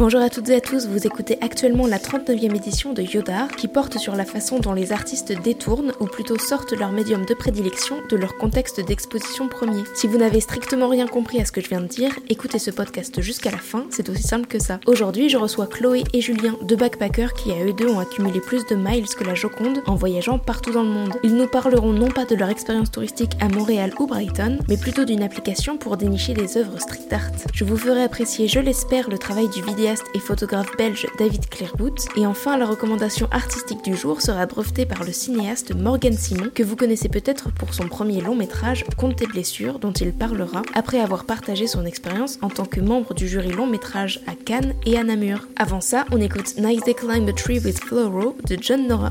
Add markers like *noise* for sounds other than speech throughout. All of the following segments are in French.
Bonjour à toutes et à tous, vous écoutez actuellement la 39e édition de Yodar qui porte sur la façon dont les artistes détournent ou plutôt sortent leur médium de prédilection de leur contexte d'exposition premier. Si vous n'avez strictement rien compris à ce que je viens de dire, écoutez ce podcast jusqu'à la fin, c'est aussi simple que ça. Aujourd'hui, je reçois Chloé et Julien, deux backpackers qui à eux deux ont accumulé plus de miles que la Joconde en voyageant partout dans le monde. Ils nous parleront non pas de leur expérience touristique à Montréal ou Brighton, mais plutôt d'une application pour dénicher des œuvres street art. Je vous ferai apprécier, je l'espère, le travail du vidéaste et photographe belge David Clairbout. Et enfin, la recommandation artistique du jour sera brevetée par le cinéaste Morgan Simon, que vous connaissez peut-être pour son premier long métrage Compte tes blessures, dont il parlera après avoir partagé son expérience en tant que membre du jury long métrage à Cannes et à Namur. Avant ça, on écoute Nice Day Climb a Tree with Floro de John Nora.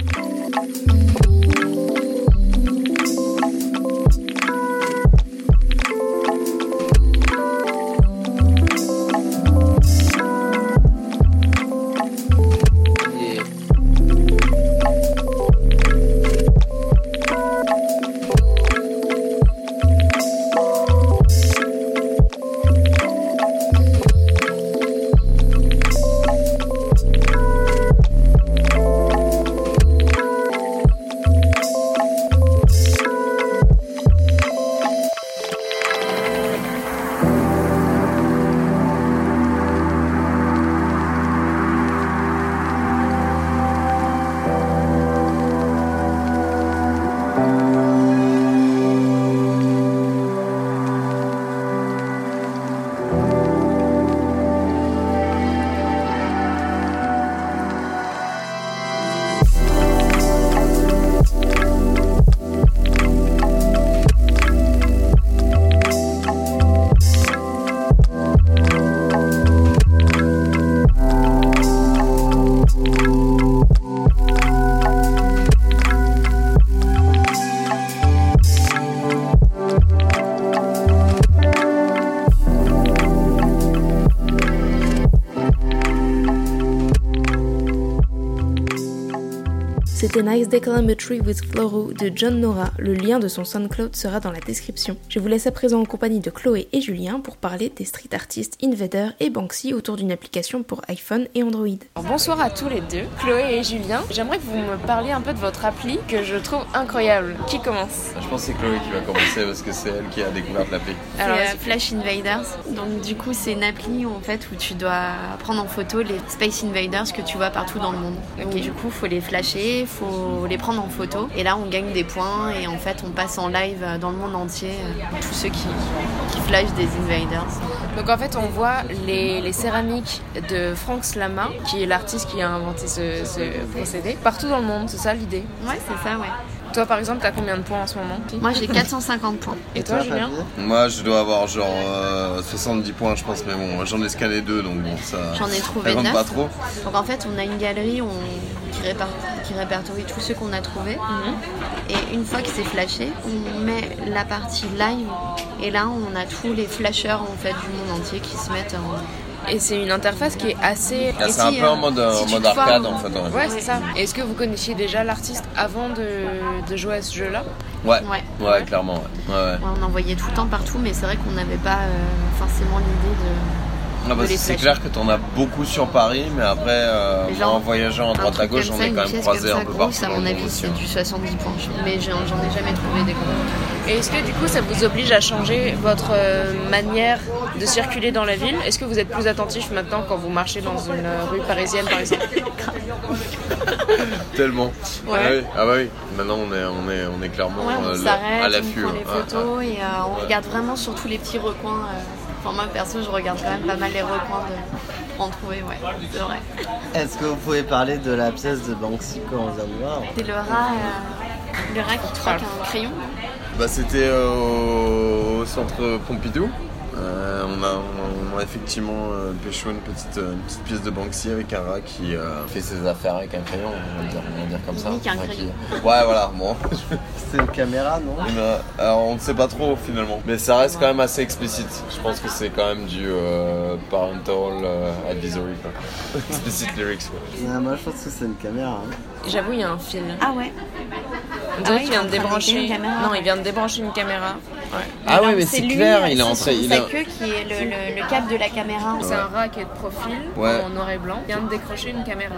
C'était Nice With Floro de John Nora. Le lien de son SoundCloud sera dans la description. Je vous laisse à présent en compagnie de Chloé et Julien pour parler des street artistes Invader et Banksy autour d'une application pour iPhone et Android. bonsoir à tous les deux, Chloé et Julien. J'aimerais que vous me parliez un peu de votre appli que je trouve incroyable. Qui commence? Je pense que c'est Chloé qui va commencer parce que c'est elle qui a découvert l'appli. C'est euh, Flash Invaders. Donc du coup c'est une appli en fait où tu dois prendre en photo les Space Invaders que tu vois partout dans le monde. Donc du coup faut les flasher, faut les prendre en photo. Et là, on gagne des points et en fait, on passe en live dans le monde entier euh, tous ceux qui, qui flashent des invaders. Donc en fait, on voit les, céramiques de Frank Slama, qui est l'artiste qui a inventé ce, ce procédé, partout dans le monde. C'est ça l'idée? Ouais, c'est ça, ouais. Toi, par exemple, t'as combien de points en ce moment? Moi, j'ai 450 points. Et toi, Julien? Moi, je dois avoir genre 70 euh, points, je pense, mais bon, j'en ai scanné deux, donc bon, ça. J'en ai trouvé 9. pas trop. Donc en fait, on a une galerie qui, répertorie tous ceux qu'on a trouvés. Mhm. Et une fois que c'est flashé, on met la partie live. Et là, on a tous les flasheurs en fait du monde entier qui se mettent en et c'est une interface qui est assez. Ah, c'est un peu en mode, mode arcade en fait. Ouais, c'est ça. Est-ce que vous connaissiez déjà l'artiste avant de, jouer à ce jeu-là? Ouais. ouais. clairement. Ouais. on en voyait tout le temps partout, mais c'est vrai qu'on n'avait pas euh, forcément l'idée de. Ah bah, c'est clair que tu en as beaucoup sur Paris, mais après, euh, en voyageant à droite à gauche, j'en ai quand même croisé un peu partout. À mon avis, c'est du 70 points, mais j'en ai jamais trouvé des gros. Et est-ce que du coup, ça vous oblige à changer votre euh, manière de circuler dans la ville? Est-ce que vous êtes plus attentif maintenant quand vous marchez dans une euh, rue parisienne, par exemple? *laughs* Tellement. Ah, oui. ah bah oui, maintenant on est, on est, on est clairement à l'affût. On prend les photos et on regarde vraiment sur tous les petits recoins. Enfin, moi perso, je regarde quand même pas mal les recoins de... pour en trouver, ouais, c'est vrai. Est-ce que vous pouvez parler de la pièce de Banksy qu'on vient de voir C'est le rat, euh, le rat qui troque un crayon. Bah, c'était euh, au centre Pompidou. Euh, on, a, effectivement euh, pêché une petite, euh, une petite pièce de Banksy avec un rat qui fait ses affaires avec un crayon, on va dire, on dire comme ça. Ouais, voilà, bon. *laughs* C'est une caméra, non Alors, on ne sait pas trop finalement, mais ça reste quand même assez explicite. Je pense que c'est quand même du parental advisory, quoi. *laughs* explicit lyrics, quoi. moi, je pense que c'est une caméra. Hein. J'avoue, il y a un fil. Ah ouais ah qu'il vient de débrancher. Non, il vient de débrancher une caméra. Ah ouais, mais c'est clair, il est c'est entré. Il sa queue qui est le, le- le cap de la caméra. C'est un rat qui est de profil, Ouais. en noir et blanc, vient de décrocher une caméra.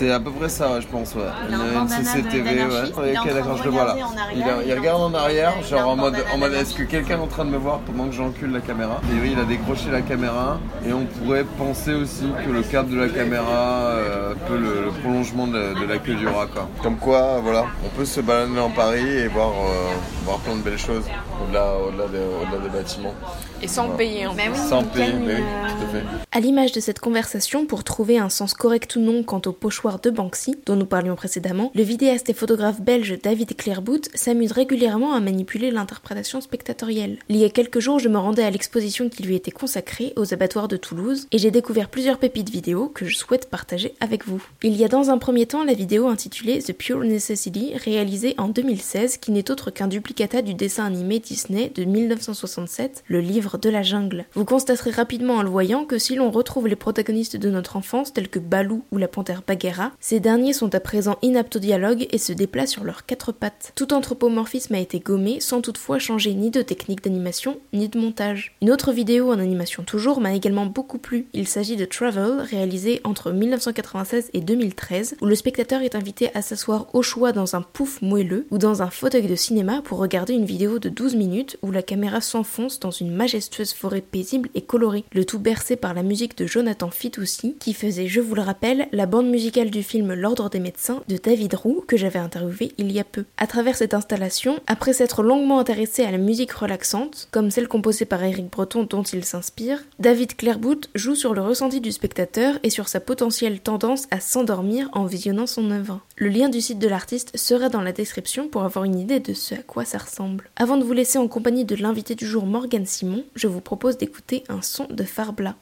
C'est à peu près ça, ouais, je pense, ouais. Il a un une CCTV, ouais. il est en Ok, train d'accord, de je le vois là. regarder en arrière, Il, a- il il est en regarde en arrière, genre un en mode, en mode est-ce que quelqu'un est en train de me voir pendant que j'encule la caméra? Et oui, il a décroché la caméra et on pourrait penser aussi que le câble de la caméra euh, peut le, le prolongement de, de la queue du rat, quoi. Comme quoi, voilà, on peut se balader dans Paris et voir, euh, voir plein de belles choses au-delà au-delà des, au-delà des bâtiments. Et sans payer en Mais plus. oui, Sans payer, mais oui, euh, tout à fait. À l'image de cette conversation, pour trouver un sens correct ou non quant au pochoir de Banksy, dont nous parlions précédemment, le vidéaste et photographe belge David Clairbout s'amuse régulièrement à manipuler l'interprétation spectatorielle. Il y a quelques jours, je me rendais à l'exposition qui lui était consacrée aux abattoirs de Toulouse et j'ai découvert plusieurs pépites vidéo que je souhaite partager avec vous. Il y a dans un premier temps la vidéo intitulée The Pure Necessity, réalisée en 2016, qui n'est autre qu'un duplicata du dessin animé Disney de 1967, Le Livre de la Jungle. Vous constaterez rapidement en le voyant que si l'on retrouve les protagonistes de notre enfance tels que Balou ou la panthère Bagheera, ces derniers sont à présent inaptes au dialogue et se déplacent sur leurs quatre pattes. Tout anthropomorphisme a été gommé sans toutefois changer ni de technique d'animation ni de montage. Une autre vidéo en animation toujours m'a également beaucoup plu. Il s'agit de Travel, réalisé entre 1996 et 2013, où le spectateur est invité à s'asseoir au choix dans un pouf moelleux ou dans un fauteuil de cinéma pour regarder une vidéo de 12 minutes où la caméra s'enfonce dans une majestueuse forêt paisible et colorée, le tout bercé par la musique de Jonathan Fitoussi, qui faisait, je vous le rappelle, la bande musicale du film L'Ordre des médecins de David Roux, que j'avais interviewé il y a peu. À travers cette installation, après s'être longuement intéressé à la musique relaxante, comme celle composée par Eric Breton dont il s'inspire, David Clairbout joue sur le ressenti du spectateur et sur sa potentielle tendance à s'endormir en visionnant son œuvre. Le lien du site de l'artiste sera dans la description pour avoir une idée de ce à quoi ça ressemble. Avant de vous laisser en compagnie de l'invité du jour Morgan Simon, je vous propose d'écouter un son de Farbla.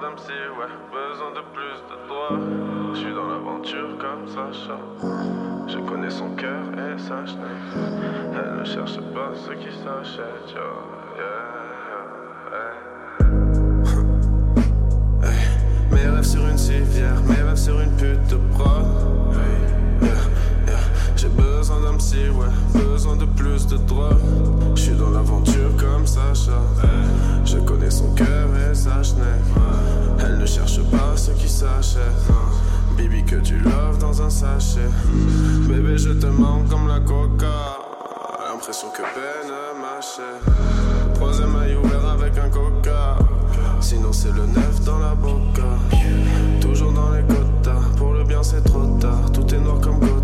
D'un ouais, besoin de plus de toi. Je suis dans l'aventure comme Sacha. Je connais son cœur et sa chenille. Elle ne cherche pas ce qui s'achète, yo. Yeah, hey. Hey. Mes rêves sur une civière, mes rêves sur une pute de. J'ai besoin d'un psy, ouais, besoin de plus de drogue. Je suis dans l'aventure comme Sacha. Je connais son cœur et sa chenille. Elle ne cherche pas ce qui s'achète. Bibi, que tu loves dans un sachet. Bébé, je te manque comme la coca. L'impression que peine m'achète. Troisième œil ouvert avec un coca. Sinon, c'est le neuf dans la boca. Toujours dans les quotas. Pour le bien, c'est trop tard. Tout est noir comme Gotham.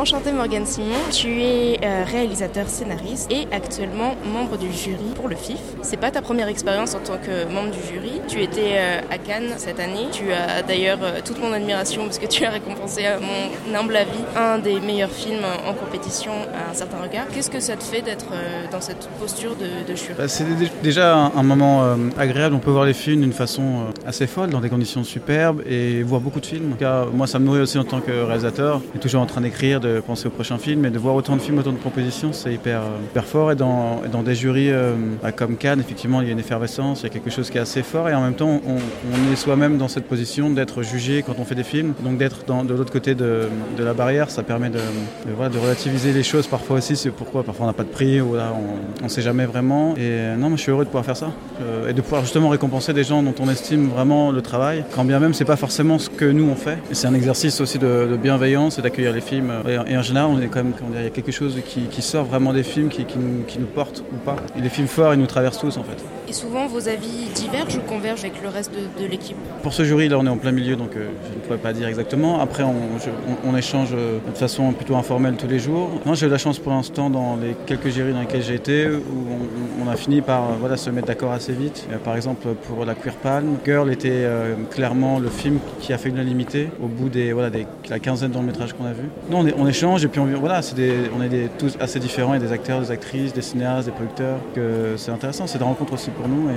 Enchanté Morgan Simon, tu es euh, réalisateur scénariste et actuellement membre du jury pour le FIF. C'est pas ta première expérience en tant que membre du jury. Tu étais euh, à Cannes cette année. Tu as d'ailleurs euh, toute mon admiration parce que tu as récompensé à mon humble avis un des meilleurs films en compétition à un certain regard. Qu'est-ce que ça te fait d'être dans cette posture de, de jury? Bah, c'est dé- déjà un, moment agréable. On peut voir les films d'une façon assez folle, dans des conditions superbes et voir beaucoup de films. En tout cas, moi, ça me nourrit aussi en tant que réalisateur. Je suis toujours en train d'écrire, de penser au prochain film et de voir autant de films, autant de propositions, c'est hyper, euh, hyper fort. Et dans, dans des jurys euh, comme Cannes, effectivement, il y a une effervescence, il y a quelque chose qui est assez fort. Et en même temps, on, est soi-même dans cette position d'être jugé quand on fait des films. Donc d'être de l'autre côté de, la barrière, ça permet de, voilà, de relativiser les choses parfois aussi. C'est pourquoi parfois on n'a pas de prix ou là, on ne sait jamais vraiment. Et euh, non, moi je suis heureux de pouvoir faire ça et de pouvoir justement récompenser des gens dont on estime vraiment vraiment le travail, quand bien même c'est pas forcément ce que nous on fait. C'est un exercice aussi de, bienveillance et d'accueillir les films. Et, en général, on est quand même, il y a quelque chose qui, sort vraiment des films, qui, nous, qui nous porte ou pas. Et les films forts, ils nous traversent tous en fait. Et souvent, vos avis divergent ou convergent avec le reste de, l'équipe Pour ce jury, là, on est en plein milieu, donc euh, je ne pourrais pas dire exactement. Après, on, échange euh, de façon plutôt informelle tous les jours. Moi, j'ai eu la chance pour l'instant, dans les quelques jurys dans lesquels j'ai été, où on, a fini par euh, voilà, se mettre d'accord assez vite. par exemple, pour la Queer Palm, Girl était clairement le film qui a fait l'unanimité au bout des, voilà, des, la quinzaine de métrages qu'on a vu. Non, on, échange et puis on, voilà, des, on est des, tous assez différents. Il y a des acteurs, des actrices, des cinéastes, des producteurs. C'est intéressant, c'est des rencontres aussi pour nous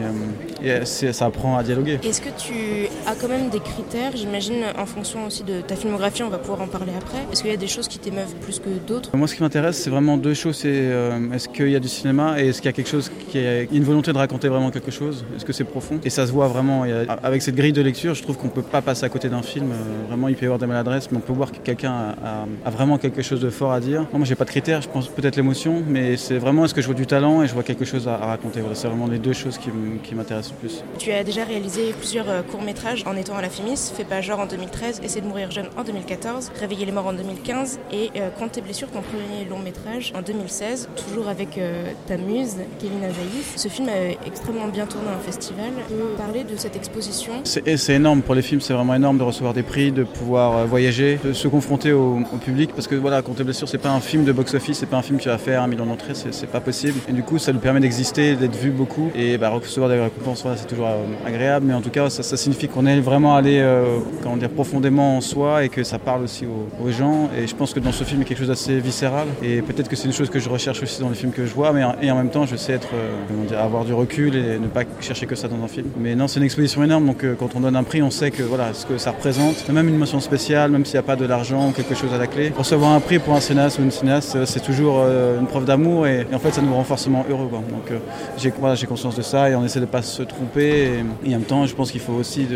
et, euh, ça apprend à dialoguer. Est-ce que tu as quand même des critères, j'imagine, en fonction aussi de ta filmographie, on va pouvoir en parler après. Est-ce qu'il y a des choses qui t'émeuvent plus que d'autres? Moi, ce qui m'intéresse, c'est vraiment deux choses. C'est euh, est-ce qu'il y a du cinéma et est-ce qu'il y a quelque chose qui est une volonté de raconter vraiment quelque chose? Est-ce que c'est profond? Et ça se voit vraiment. Avec cette grille de lecture, je trouve qu'on peut pas passer à côté d'un film. Euh, vraiment, il peut y avoir des maladresses, mais on peut voir que quelqu'un a, vraiment quelque chose de fort à dire. moi, j'ai pas de critères. Je pense peut-être l'émotion, mais c'est vraiment est-ce que je vois du talent et je vois quelque chose à, raconter? c'est vraiment les deux choses qui, m'intéressent le plus. Tu as déjà réalisé plusieurs euh, courts-métrages en étant à la FEMIS, Fais pas genre en 2013, Essayer de mourir jeune en 2014, Réveiller les morts en 2015 et euh, tes blessures, ton premier long-métrage en 2016, toujours avec euh, ta muse, Kevin Azaïs. Ce film a extrêmement bien tourné en festival. Tu peux parler de cette exposition C'est énorme pour les films, c'est vraiment énorme de recevoir des prix, de pouvoir voyager, de se confronter au, public parce que voilà, Compte tes blessures, c'est pas un film de box-office, c'est pas un film qui va faire un million d'entrées, c'est pas possible. Et du coup, ça nous permet d'exister, d'être vu beaucoup et bah, recevoir des récompenses, c'est toujours euh, agréable, mais en tout cas, ça, signifie qu'on est vraiment allé euh, dire, profondément en soi et que ça parle aussi aux, gens. Et je pense que dans ce film, il y a quelque chose d'assez viscéral. Et peut-être que c'est une chose que je recherche aussi dans les films que je vois, mais et en même temps, je sais être, euh, dire, avoir du recul et ne pas chercher que ça dans un film. Mais non, c'est une exposition énorme, donc quand on donne un prix, on sait que voilà ce que ça représente. Même une mention spéciale, même s'il n'y a pas de l'argent ou quelque chose à la clé. Recevoir un prix pour un cinéaste ou une cinéaste, c'est toujours une preuve d'amour et, en fait, ça nous rend forcément heureux. Donc j'ai conscience de ça et on essaie de pas se tromper. Et, en même temps, je pense qu'il faut aussi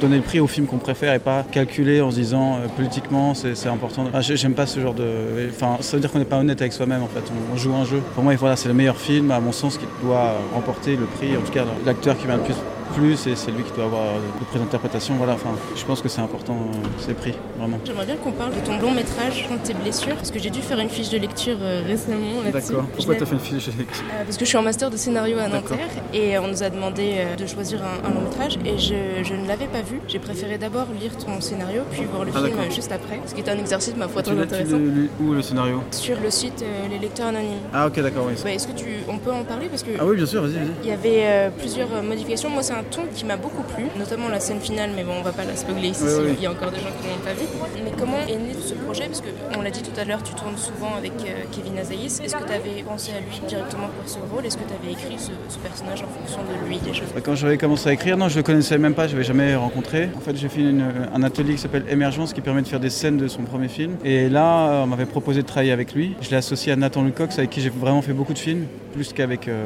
donner le prix au film qu'on préfère et pas calculer en se disant euh, politiquement c'est important. J'aime pas ce genre de. Enfin, ça veut dire qu'on n'est pas honnête avec soi-même en fait. On, joue un jeu. Pour moi, voilà, c'est le meilleur film à mon sens qui doit remporter le prix. En tout cas, l'acteur qui m'a le plus plus et c'est lui qui doit avoir le prix d'interprétation. Voilà, enfin, je pense que c'est important, euh, c'est pris, vraiment. J'aimerais bien qu'on parle de ton long métrage, contre tes blessures, parce que j'ai dû faire une fiche de lecture euh, récemment D'accord. Pourquoi tu as fait une fiche de lecture euh, Parce que je suis en master de scénario à Nanterre et on nous a demandé de choisir un, long métrage et je, ne l'avais pas vu. J'ai préféré d'abord lire ton scénario puis voir le ah, film juste après, ce qui est un exercice, ma foi, très intéressant. où le scénario? Sur le site Les Lecteurs Anonymes. Ah ok, d'accord, oui. Est-ce que tu, on peut en parler parce que Ah oui, bien sûr, vas-y, vas-y. Il y avait plusieurs modifications. Moi, c'est un ton qui m'a beaucoup plu, notamment la scène finale, mais bon, on va pas la spoiler ici, il y a encore des gens qui l'ont pas vu. Mais comment est né ce projet? Parce qu'on l'a dit tout à l'heure, tu tournes souvent avec euh, Kevin Azaïs. Est-ce que tu avais pensé à lui directement pour ce rôle? Est-ce que tu avais écrit ce, personnage en fonction de lui, des choses Quand j'avais commencé à écrire, non, je le connaissais même pas, je l'avais jamais rencontré. En fait, j'ai fait un atelier qui s'appelle Émergence qui permet de faire des scènes de son premier film. Et là, on m'avait proposé de travailler avec lui. Je l'ai associé à Nathan Lucox, avec qui j'ai vraiment fait beaucoup de films, plus qu'avec euh,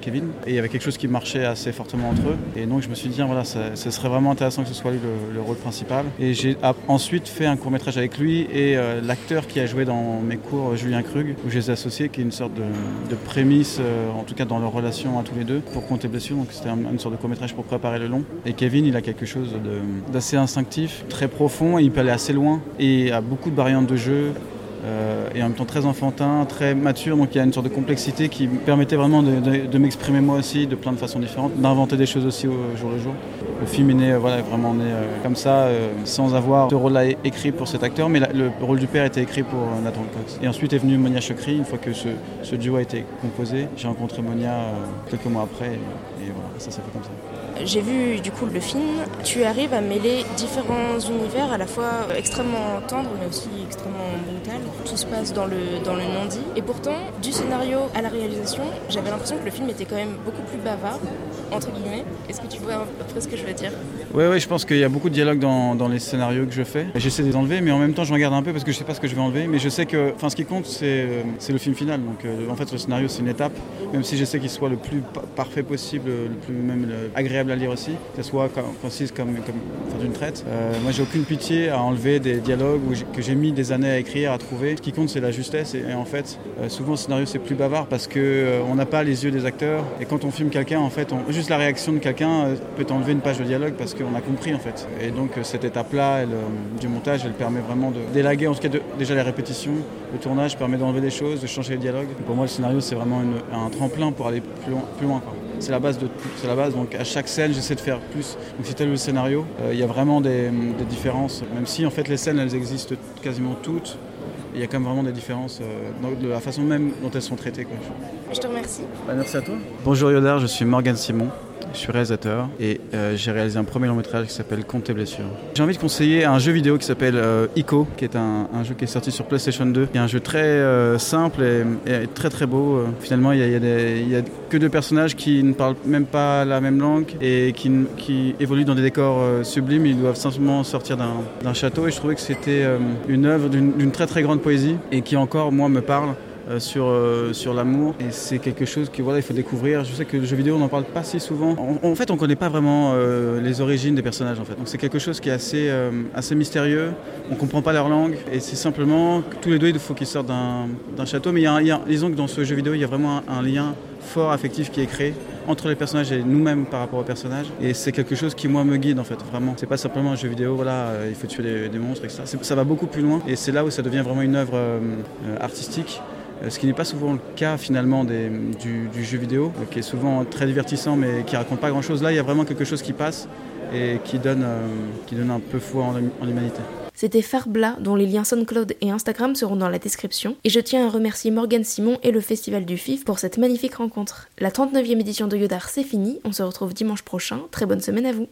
Kevin. Et il y avait quelque chose qui marchait assez fortement entre eux. Et donc, je me suis dit, voilà, ce serait vraiment intéressant que ce soit lui le, rôle principal. Et j'ai ensuite fait un court métrage avec lui et euh, l'acteur qui a joué dans mes cours, Julien Krug, où je les ai associés, qui est une sorte de, prémisse, euh, en tout cas dans leur relation à tous les deux, pour compter blessure. Donc c'était une sorte de court métrage pour préparer le long. Et Kevin, il a quelque chose d'assez instinctif, très profond, et il peut aller assez loin et a beaucoup de variantes de jeu. Euh, et en même temps très enfantin, très mature, donc il y a une sorte de complexité qui me permettait vraiment de, m'exprimer moi aussi de plein de façons différentes, d'inventer des choses aussi au jour le jour. Le film est né voilà, vraiment né euh, comme ça, euh, sans avoir de rôle-là écrit pour cet acteur, mais le rôle du père était écrit pour Nathan Cox. Et ensuite est venu Monia Chokri, une fois que ce, duo a été composé. J'ai rencontré Monia quelques mois après, et, voilà, ça s'est fait comme ça. J'ai vu du coup le film. Tu arrives à mêler différents univers, à la fois extrêmement tendres mais aussi extrêmement brutal. Tout se passe dans le, dans le non-dit. Et pourtant, du scénario à la réalisation, j'avais l'impression que le film était quand même beaucoup plus bavard, entre guillemets. Est-ce que tu vois à peu près ce que je Oui, je pense qu'il y a beaucoup de dialogues dans, les scénarios que je fais. J'essaie de les mais en même temps, je regarde un peu parce que je sais pas ce que je vais enlever. Mais je sais que ce qui compte, c'est le film final. Donc euh, en fait, le scénario, c'est une étape. Même si j'essaie qu'il soit le plus parfait possible, le plus même agréable à lire aussi, que ce soit concise comme, comme d'une traite. moi, j'ai aucune pitié à enlever des dialogues que j'ai mis des années à écrire, à trouver. Ce qui compte, c'est la justesse. Et, en fait, souvent, le scénario, c'est plus bavard parce que on n'a pas les yeux des acteurs. Et quand on filme quelqu'un, en fait, juste la réaction de quelqu'un peut enlever une page de dialogue parce qu'on a compris, en fait. Et donc, cette étape-là du montage, elle permet vraiment de délaguer, en tout cas, déjà les répétitions. Le tournage permet d'enlever des choses, de changer les dialogues. pour moi, le scénario, c'est vraiment un tremplin pour aller plus loin. Plus loin C'est la base de c'est la base. Donc à chaque scène, j'essaie de faire plus. Donc si tel le scénario, euh, il y a vraiment des, différences. Même si en fait les scènes, elles existent quasiment toutes. Il y a quand même vraiment des différences euh, de la façon même dont elles sont traitées. Quoi. Je te remercie. Bah, merci à toi. Bonjour Yodar, je suis Morgan Simon je suis réalisateur et euh, j'ai réalisé un premier long métrage qui s'appelle Compte et blessures. J'ai envie de conseiller un jeu vidéo qui s'appelle euh, Ico, qui est un, jeu qui est sorti sur PlayStation 2. Il y a un jeu très euh, simple et, très très beau. Finalement, il y, a, que deux personnages qui ne parlent même pas la même langue et qui, qui évoluent dans des décors sublimes. Ils doivent simplement sortir d'un château et je trouvais que c'était une œuvre d'une très très grande poésie et qui encore, moi, me parle. Euh, sur, euh, sur l'amour. Et c'est quelque chose qu'il voilà, il faut découvrir. Je sais que le jeu vidéo, on n'en parle pas si souvent. En, fait, on ne connaît pas vraiment euh, les origines des personnages. En fait. Donc c'est quelque chose qui est assez, assez mystérieux. On ne comprend pas leur langue. Et c'est simplement que tous les deux, il faut qu'ils sortent d'un château. Mais y, a, disons que dans ce jeu vidéo, il y a vraiment un, lien fort affectif qui est créé entre les personnages et nous-mêmes par rapport aux personnages. Et c'est quelque chose qui, moi, me guide, en fait, vraiment. C'est pas simplement un jeu vidéo, voilà, il faut tuer des, monstres, etc. Ça va beaucoup plus loin. Et c'est là où ça devient vraiment une œuvre artistique. Euh, ce qui n'est pas souvent le cas finalement du, jeu vidéo, qui est souvent très divertissant mais qui raconte pas grand chose. Là, il y a vraiment quelque chose qui passe et qui donne, euh, qui donne un peu foi en, en l'humanité. C'était Farbla, dont les liens SoundCloud et Instagram seront dans la description. Et je tiens à remercier Morgan Simon et le Festival du FIF pour cette magnifique rencontre. La 39e édition de Yodar, c'est fini. On se retrouve dimanche prochain. Très bonne semaine à vous.